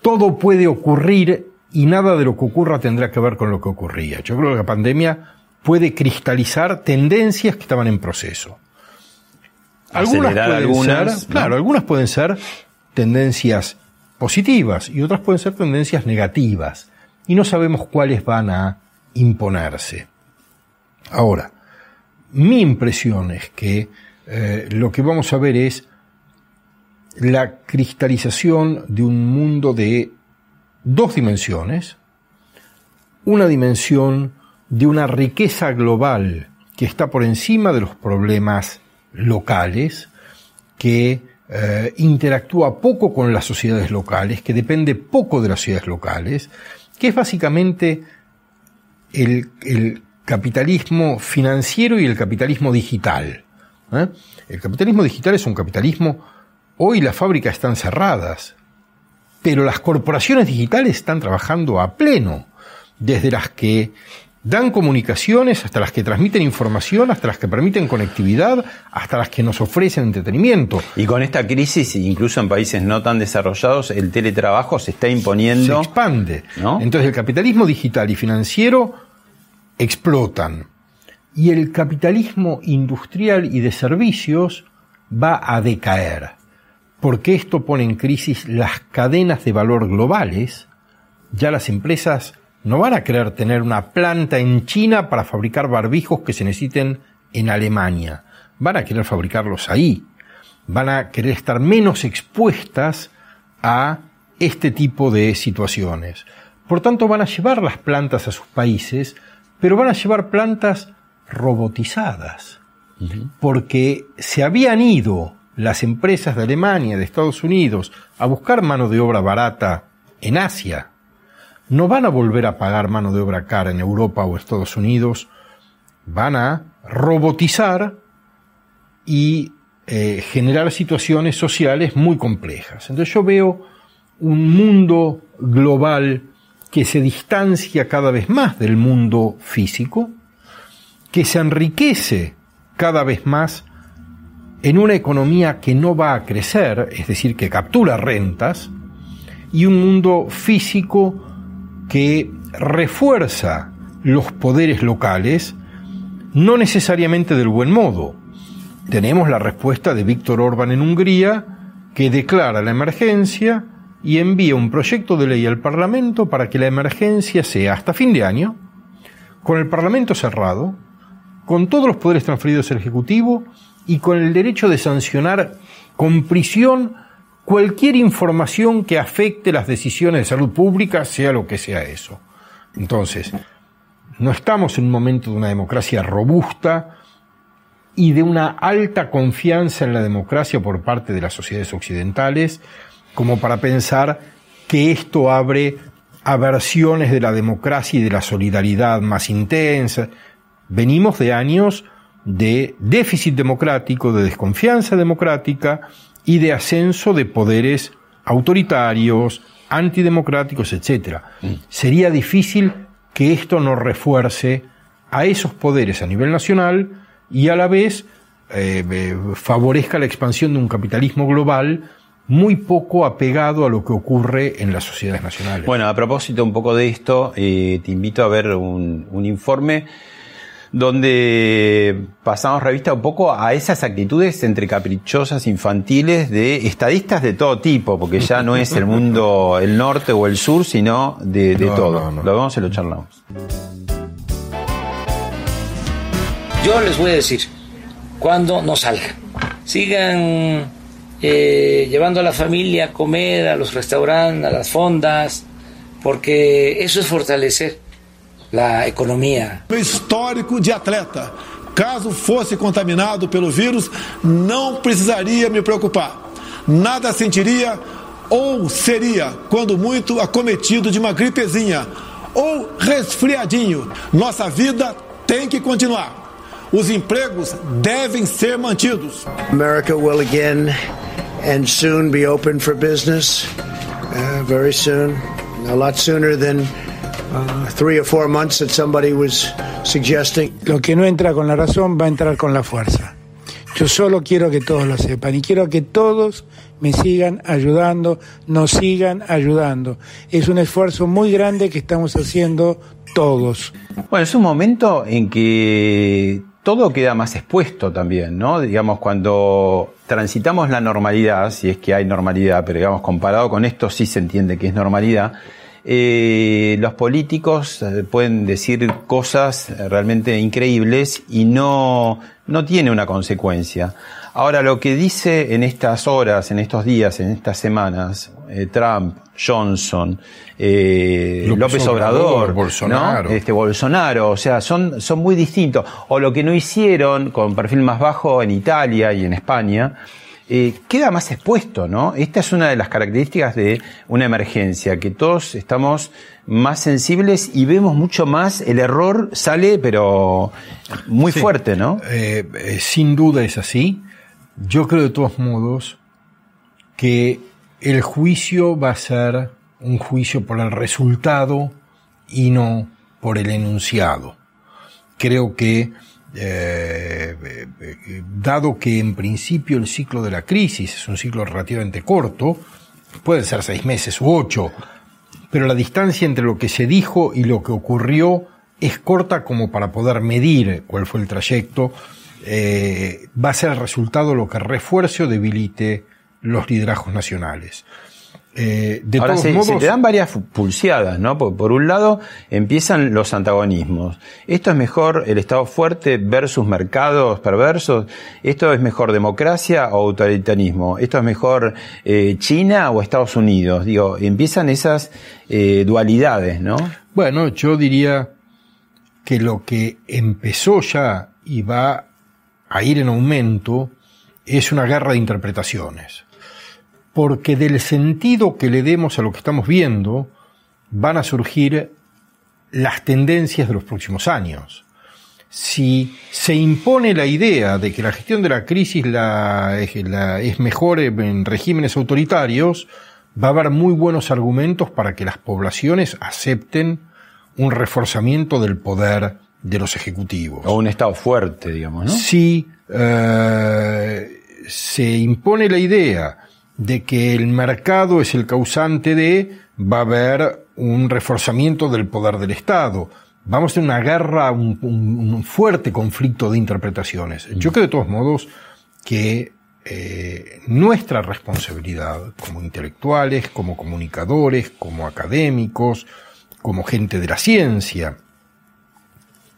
todo puede ocurrir y nada de lo que ocurra tendrá que ver con lo que ocurría. Yo creo que la pandemia puede cristalizar tendencias que estaban en proceso. Algunas Acelerar pueden algunas, ser, ¿no? claro, algunas pueden ser tendencias positivas y otras pueden ser tendencias negativas y no sabemos cuáles van a imponerse. Ahora, mi impresión es que eh, lo que vamos a ver es la cristalización de un mundo de dos dimensiones, una dimensión de una riqueza global que está por encima de los problemas locales, que eh, interactúa poco con las sociedades locales, que depende poco de las sociedades locales, que es básicamente el, el capitalismo financiero y el capitalismo digital. ¿eh? El capitalismo digital es un capitalismo, hoy las fábricas están cerradas, pero las corporaciones digitales están trabajando a pleno, desde las que dan comunicaciones, hasta las que transmiten información, hasta las que permiten conectividad, hasta las que nos ofrecen entretenimiento. Y con esta crisis, incluso en países no tan desarrollados, el teletrabajo se está imponiendo. Se expande. ¿no? Entonces el capitalismo digital y financiero explotan. Y el capitalismo industrial y de servicios va a decaer. Porque esto pone en crisis las cadenas de valor globales. Ya las empresas no van a querer tener una planta en China para fabricar barbijos que se necesiten en Alemania. Van a querer fabricarlos ahí. Van a querer estar menos expuestas a este tipo de situaciones. Por tanto, van a llevar las plantas a sus países, pero van a llevar plantas robotizadas. Porque se habían ido las empresas de Alemania, de Estados Unidos, a buscar mano de obra barata en Asia. No van a volver a pagar mano de obra cara en Europa o Estados Unidos. Van a robotizar y eh, generar situaciones sociales muy complejas. Entonces yo veo un mundo global que se distancia cada vez más del mundo físico, que se enriquece cada vez más en una economía que no va a crecer, es decir, que captura rentas, y un mundo físico que refuerza los poderes locales, no necesariamente del buen modo. Tenemos la respuesta de Víctor Orbán en Hungría, que declara la emergencia y envía un proyecto de ley al Parlamento para que la emergencia sea hasta fin de año, con el Parlamento cerrado, con todos los poderes transferidos al Ejecutivo y con el derecho de sancionar con prisión cualquier información que afecte las decisiones de salud pública, sea lo que sea eso. Entonces, no estamos en un momento de una democracia robusta y de una alta confianza en la democracia por parte de las sociedades occidentales, como para pensar que esto abre a versiones de la democracia y de la solidaridad más intensa. Venimos de años de déficit democrático, de desconfianza democrática y de ascenso de poderes autoritarios, antidemocráticos, etc. Sería difícil que esto no refuerce a esos poderes a nivel nacional y a la vez eh, eh, favorezca la expansión de un capitalismo global muy poco apegado a lo que ocurre en las sociedades nacionales. Bueno, a propósito un poco de esto, eh, te invito a ver un, un informe donde pasamos revista un poco a esas actitudes entre caprichosas infantiles de estadistas de todo tipo, porque ya no es el mundo el norte o el sur, sino de, de No, todo. no, no. Lo vemos y lo charlamos. Yo les voy a decir, cuando no salgan, sigan eh, llevando a la familia a comer a los restaurantes, a las fondas, porque eso es fortalecer la economía. Meu histórico de atleta. Caso fosse contaminado pelo vírus, não precisaria me preocupar. Nada sentiria ou seria, quando muito, acometido de uma gripezinha ou resfriadinho. Nossa vida tem que continuar. Os empregos devem ser mantidos. America will again and soon be open for business. Uh, very soon, a lot sooner than uh, three or four months that somebody was suggesting. Lo que no entra con la razón va a entrar con la fuerza. Yo solo quiero que todos lo sepan y quiero que todos me sigan ayudando, nos sigan ayudando. Es un esfuerzo muy grande que estamos haciendo todos. Bueno, es un momento en que todo queda más expuesto también, ¿no? Digamos, cuando transitamos la normalidad, si es que hay normalidad, pero digamos, comparado con esto sí se entiende que es normalidad, eh, los políticos eh, pueden decir cosas realmente increíbles y no, no tiene una consecuencia. Ahora, lo que dice en estas horas, en estos días, en estas semanas, eh, Trump, Johnson, eh, López López, Obrador, Obrador, ¿no? Bolsonaro. este Bolsonaro, o sea, son, son muy distintos. O lo que no hicieron con perfil más bajo en Italia y en España, eh, queda más expuesto, ¿no? Esta es una de las características de una emergencia, que todos estamos más sensibles y vemos mucho más, el error sale, pero muy Sí. fuerte, ¿no? Eh, eh, sin duda es así. Yo creo de todos modos que el juicio va a ser un juicio por el resultado y no por el enunciado. Creo que, eh, eh, eh, dado que en principio el ciclo de la crisis es un ciclo relativamente corto, pueden ser seis meses u ocho, pero la distancia entre lo que se dijo y lo que ocurrió es corta como para poder medir cuál fue el trayecto. Va a ser el resultado lo que refuerce o debilite los liderazgos nacionales. Eh, de Ahora todos se, modos, se te dan varias pulseadas, ¿no? Por, por un lado empiezan los antagonismos. Esto es mejor el Estado fuerte versus mercados perversos. Esto es mejor democracia o autoritarismo. Esto es mejor eh, China o Estados Unidos. Digo, empiezan esas eh, dualidades, ¿no? Bueno, yo diría que lo que empezó ya y va a ir en aumento es una guerra de interpretaciones. Porque del sentido que le demos a lo que estamos viendo van a surgir las tendencias de los próximos años. Si se impone la idea de que la gestión de la crisis la- es, la- es mejor en regímenes autoritarios, va a haber muy buenos argumentos para que las poblaciones acepten un reforzamiento del poder de los ejecutivos. O un Estado fuerte, digamos, ¿no? Si eh, se impone la idea de que el mercado es el causante de, va a haber un reforzamiento del poder del Estado. Vamos a tener una guerra, un, un- un fuerte conflicto de interpretaciones. Yo creo de todos modos que eh, nuestra responsabilidad como intelectuales, como comunicadores, como académicos, como gente de la ciencia,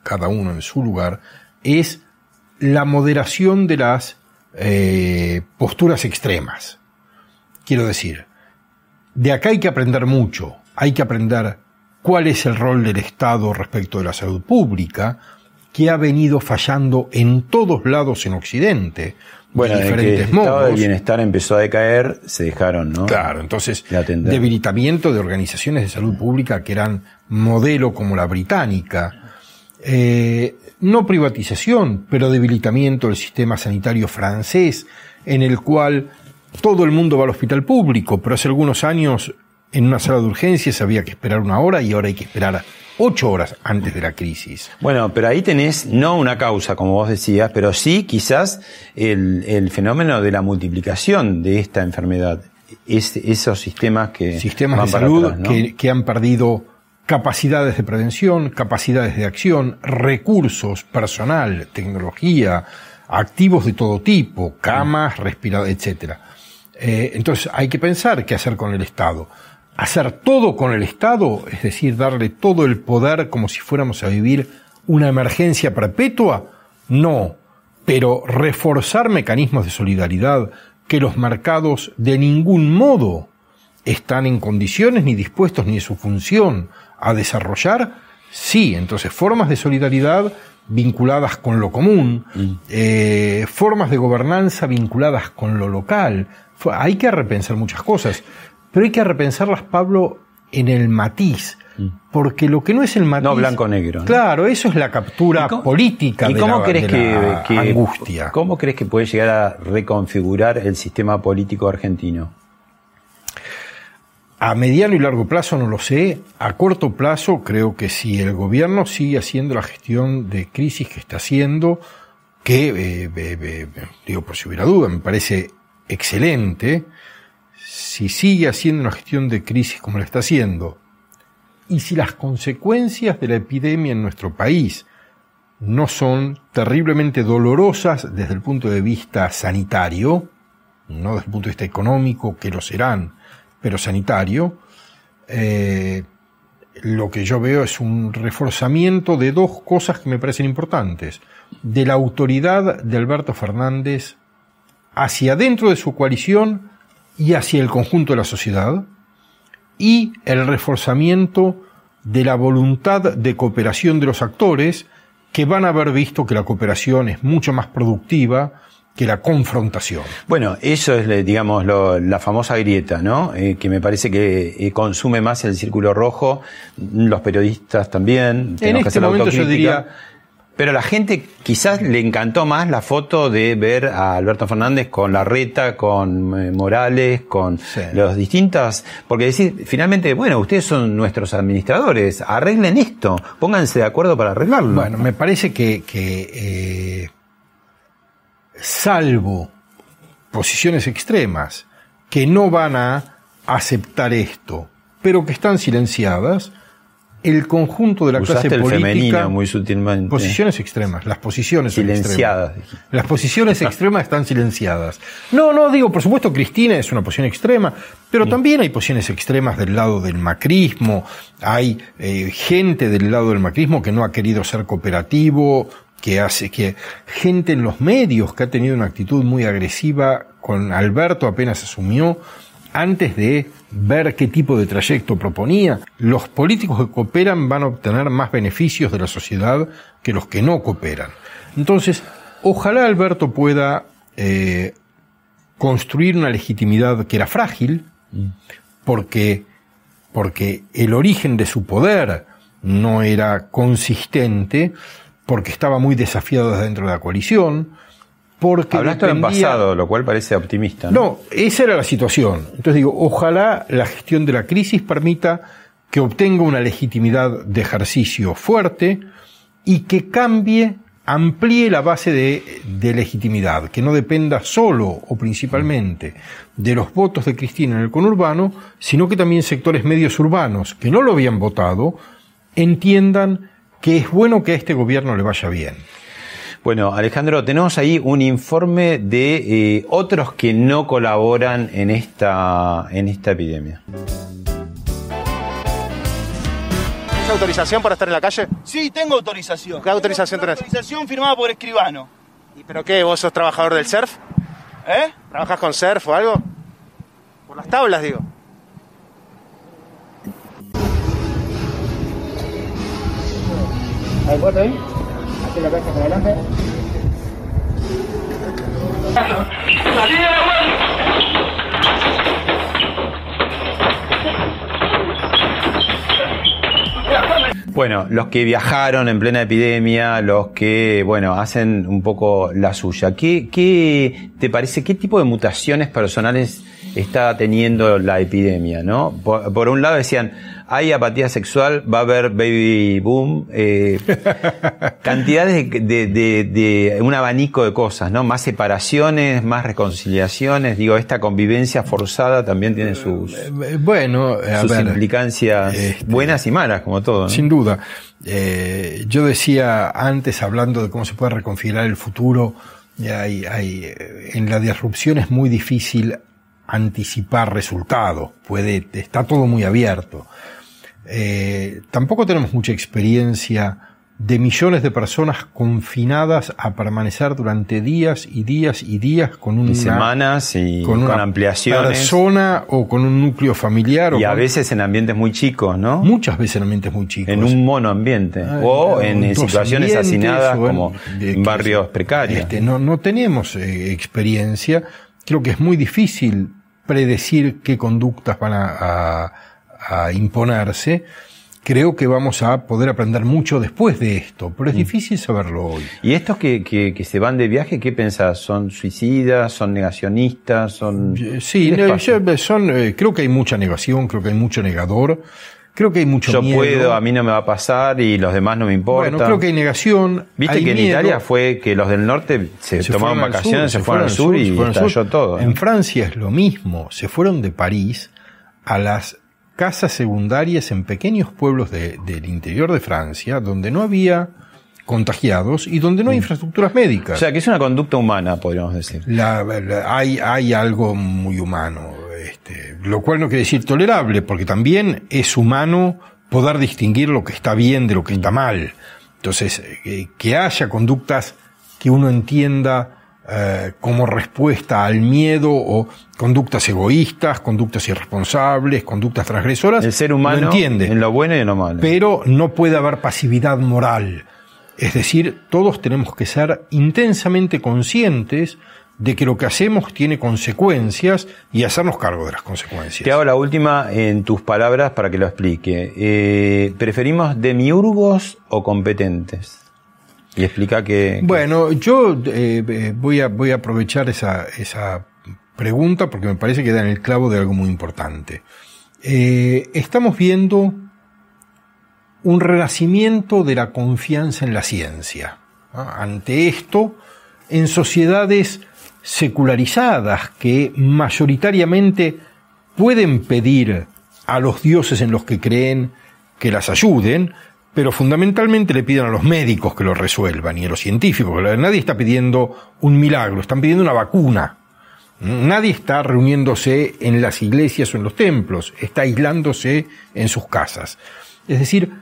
cada uno en su lugar, es la moderación de las eh, posturas extremas. Quiero decir, de acá hay que aprender mucho, hay que aprender cuál es el rol del Estado respecto de la salud pública, que ha venido fallando en todos lados en Occidente, Bueno, de que el estado del modos. bienestar empezó a decaer, se dejaron, ¿no? Claro, entonces, De debilitamiento de organizaciones de salud pública que eran modelo como la británica, Eh, no privatización, pero debilitamiento del sistema sanitario francés, en el cual todo el mundo va al hospital público, pero hace algunos años en una sala de urgencias había que esperar una hora y ahora hay que esperar ocho horas antes de la crisis. Bueno, pero ahí tenés no una causa, como vos decías, pero sí quizás el, el fenómeno de la multiplicación de esta enfermedad. Es, esos sistemas que... Sistemas van de salud atrás, ¿no? que, que han perdido capacidades de prevención, capacidades de acción, recursos, personal, tecnología, activos de todo tipo, camas, respiradores, etcétera. Eh, entonces hay que pensar qué hacer con el Estado. Hacer todo con el Estado, es decir, darle todo el poder como si fuéramos a vivir una emergencia perpetua, no, pero reforzar mecanismos de solidaridad que los mercados de ningún modo están en condiciones ni dispuestos ni en su función a desarrollar, sí, entonces formas de solidaridad vinculadas con lo común, eh, formas de gobernanza vinculadas con lo local. Hay que repensar muchas cosas, pero hay que repensarlas, Pablo, en el matiz, porque lo que no es el matiz... No blanco-negro. ¿no? Claro, eso es la captura política ¿Y de cómo la- crees de que, angustia. ¿Cómo crees que puede llegar a reconfigurar el sistema político argentino? A mediano y largo plazo no lo sé. A corto plazo creo que si el gobierno sigue haciendo la gestión de crisis que está haciendo, que, eh, eh, eh, digo por si hubiera duda, me parece excelente, si sigue haciendo una gestión de crisis como la está haciendo, y si las consecuencias de la epidemia en nuestro país no son terriblemente dolorosas desde el punto de vista sanitario, no desde el punto de vista económico, que lo serán, pero sanitario, eh, lo que yo veo es un reforzamiento de dos cosas que me parecen importantes. De la autoridad de Alberto Fernández hacia dentro de su coalición y hacia el conjunto de la sociedad, y el reforzamiento de la voluntad de cooperación de los actores que van a haber visto que la cooperación es mucho más productiva que la confrontación. Bueno, eso es, le- digamos, lo- la famosa grieta, ¿no? Eh, que me parece que eh, consume más el círculo rojo, los periodistas también. tenemos que este hacer la momento yo diría- Pero la gente quizás le encantó más la foto de ver a Alberto Fernández con Larreta, con eh, Morales, con los distintas, porque decir, finalmente, bueno, ustedes son nuestros administradores, arreglen esto, pónganse de acuerdo para arreglarlo. Bueno, me parece que, que, eh, salvo posiciones extremas que no van a aceptar esto, pero que están silenciadas, el conjunto de la Usaste clase el política femenino muy sutilmente. posiciones extremas, las posiciones son Silenciadas, extremas. Las posiciones <laughs> extremas están silenciadas. No, no, digo, por supuesto, Cristina es una posición extrema, pero también hay posiciones extremas del lado del macrismo, hay eh, gente del lado del macrismo que no ha querido ser cooperativo, que hace que gente en los medios que ha tenido una actitud muy agresiva con Alberto apenas asumió, antes de ver qué tipo de trayecto proponía, los políticos que cooperan van a obtener más beneficios de la sociedad que los que no cooperan. Entonces, ojalá Alberto pueda eh, construir una legitimidad que era frágil, porque, porque el origen de su poder no era consistente, porque estaba muy desafiado dentro de la coalición, porque Hablaste en dependía- pasado, lo cual parece optimista. no, esa era la situación. Entonces digo, ojalá la gestión de la crisis permita que obtenga una legitimidad de ejercicio fuerte y que cambie, amplíe la base de, de legitimidad, que no dependa solo o principalmente de los votos de Cristina en el conurbano, sino que también sectores medios urbanos que no lo habían votado entiendan que es bueno que a este gobierno le vaya bien. Bueno, Alejandro, tenemos ahí un informe de eh, otros que no colaboran en esta, en esta epidemia. ¿Tienes autorización para estar en la calle? Sí, tengo autorización. ¿Qué autorización tenés? Autorización firmada por escribano. ¿Y pero qué? ¿Vos sos trabajador del surf? ¿Eh? ¿Trabajas con surf o algo? Por las tablas, digo. ¿Hay foto ahí? La adelante. Bueno, los que viajaron en plena epidemia, los que, bueno, hacen un poco la suya. ¿Qué, qué te parece, qué tipo de mutaciones personales está teniendo la epidemia, no? Por un lado decían, hay apatía sexual, va a haber baby boom, eh, <laughs> cantidades de, de, de, de, un abanico de cosas, ¿no? Más separaciones, más reconciliaciones, digo, esta convivencia forzada también tiene sus, Eh, Bueno, a sus ver, implicancias este, buenas y malas, como todo, ¿no? Sin duda. Eh, yo decía antes, hablando de cómo se puede reconfigurar el futuro, hay, hay, eh, en la disrupción es muy difícil anticipar resultados. Puede, está todo muy abierto. Eh, tampoco tenemos mucha experiencia de millones de personas confinadas a permanecer durante días y días y días con una Y semanas y con, una ampliaciones. persona o con un núcleo familiar. Y o a con- veces en ambientes muy chicos, ¿no? Muchas veces en ambientes muy chicos. En un monoambiente. Ah, o en, situaciones hacinadas como de- en barrios precarios. Este, no, no tenemos eh, experiencia. Creo que es muy difícil predecir qué conductas van a, a- a imponerse. Creo que vamos a poder aprender mucho después de esto, Mm. pero es difícil saberlo hoy. ¿Y estos que, que, que se van de viaje, qué pensás? ¿Son suicidas? ¿Son negacionistas? ¿Son... Sí, ¿Qué les no, pasa? yo- son, eh, creo que hay mucha negación, creo que hay mucho negador, creo que hay mucho Yo miedo. puedo, a mí no me va a pasar y los demás no me importa. Bueno, creo que hay negación. Viste hay que en. Italia fue que los del norte se, al vacaciones, sur, se, fueron al sur, y fueron al estalló sur. todo. ¿eh? En Francia es lo mismo. Se fueron de París a las casas secundarias en pequeños pueblos de- del interior de Francia, donde no había contagiados y donde no hay infraestructuras médicas. O sea, que es una conducta humana, podríamos decir. La- la- hay, hay algo muy humano, este, lo cual no quiere decir tolerable, porque también es humano poder distinguir lo que está bien de lo que está mal. Entonces, eh, que haya conductas que uno entienda eh, como respuesta al miedo o conductas egoístas, conductas irresponsables, conductas transgresoras, El ser humano lo entiende en lo bueno y en lo malo. pero no puede haber pasividad moral. Es decir, todos tenemos que ser intensamente conscientes de que lo que hacemos tiene consecuencias y hacernos cargo de las consecuencias. Te hago la última en tus palabras para que lo explique. Eh, ¿Preferimos demiurgos o competentes? Y explica que... Bueno, yo eh, eh, voy, a, voy a aprovechar esa, esa pregunta porque me parece que da en el clavo de algo muy importante. Eh, estamos viendo un renacimiento de la confianza en la ciencia. Ante esto, en sociedades secularizadas que mayoritariamente pueden pedir a los dioses en los que creen que las ayuden, pero fundamentalmente le piden a los médicos que lo resuelvan y a los científicos. Nadie está pidiendo un milagro, están pidiendo una vacuna. Nadie está reuniéndose en las iglesias o en los templos, está aislándose en sus casas. Es decir,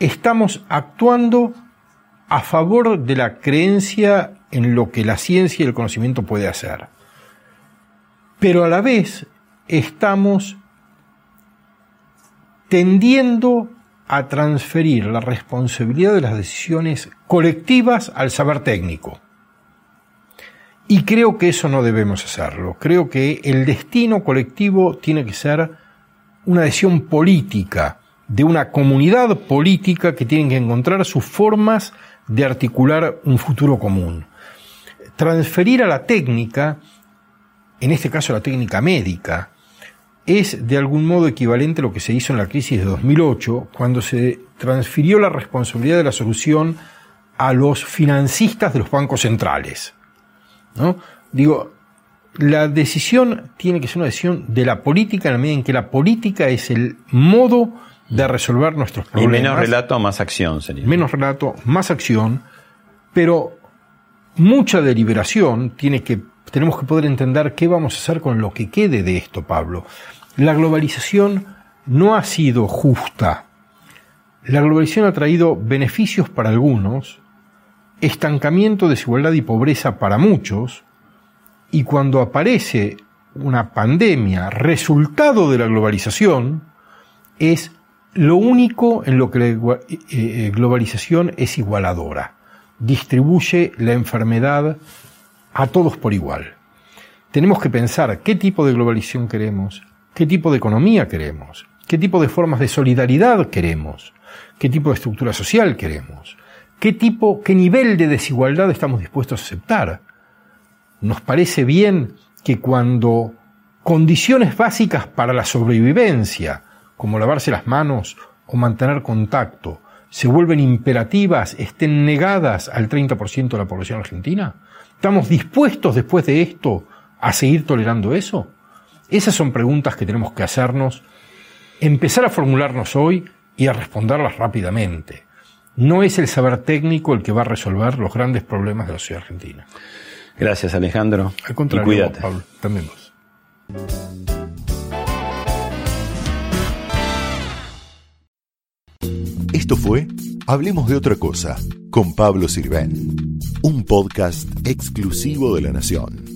estamos actuando a favor de la creencia en lo que la ciencia y el conocimiento puede hacer. Pero a la vez estamos tendiendo a transferir la responsabilidad de las decisiones colectivas al saber técnico. Y creo que eso no debemos hacerlo. Creo que el destino colectivo tiene que ser una decisión política, de una comunidad política que tiene que encontrar sus formas de articular un futuro común. Transferir a la técnica, en este caso la técnica médica, es de algún modo equivalente a lo que se hizo en la crisis de 2008, cuando se transfirió la responsabilidad de la solución a los financistas de los bancos centrales. ¿no? Digo, la decisión tiene que ser una decisión de la política en la medida en que la política es el modo de resolver nuestros y problemas. menos relato, más acción sería. Menos relato, más acción, pero mucha deliberación tiene que tenemos que poder entender qué vamos a hacer con lo que quede de esto, Pablo. La globalización no ha sido justa. La globalización ha traído beneficios para algunos, estancamiento, desigualdad y pobreza para muchos, y cuando aparece una pandemia resultado de la globalización, es lo único en lo que la eh, eh, globalización es igualadora. Distribuye la enfermedad a todos por igual. Tenemos que pensar qué tipo de globalización queremos, qué tipo de economía queremos, qué tipo de formas de solidaridad queremos, qué tipo de estructura social queremos, qué tipo, qué nivel de desigualdad estamos dispuestos a aceptar. Nos parece bien que cuando condiciones básicas para la sobrevivencia, como lavarse las manos o mantener contacto, se vuelven imperativas, estén negadas al 30% de la población argentina? ¿Estamos dispuestos después de esto a seguir tolerando eso? Esas son preguntas que tenemos que hacernos, empezar a formularnos hoy y a responderlas rápidamente. No es el saber técnico el que va a resolver los grandes problemas de la sociedad argentina. Gracias, Alejandro. Al contrario, y cuídate. Pablo, también vos. Esto fue Hablemos de otra cosa con Pablo Sirven, un podcast exclusivo de La Nación.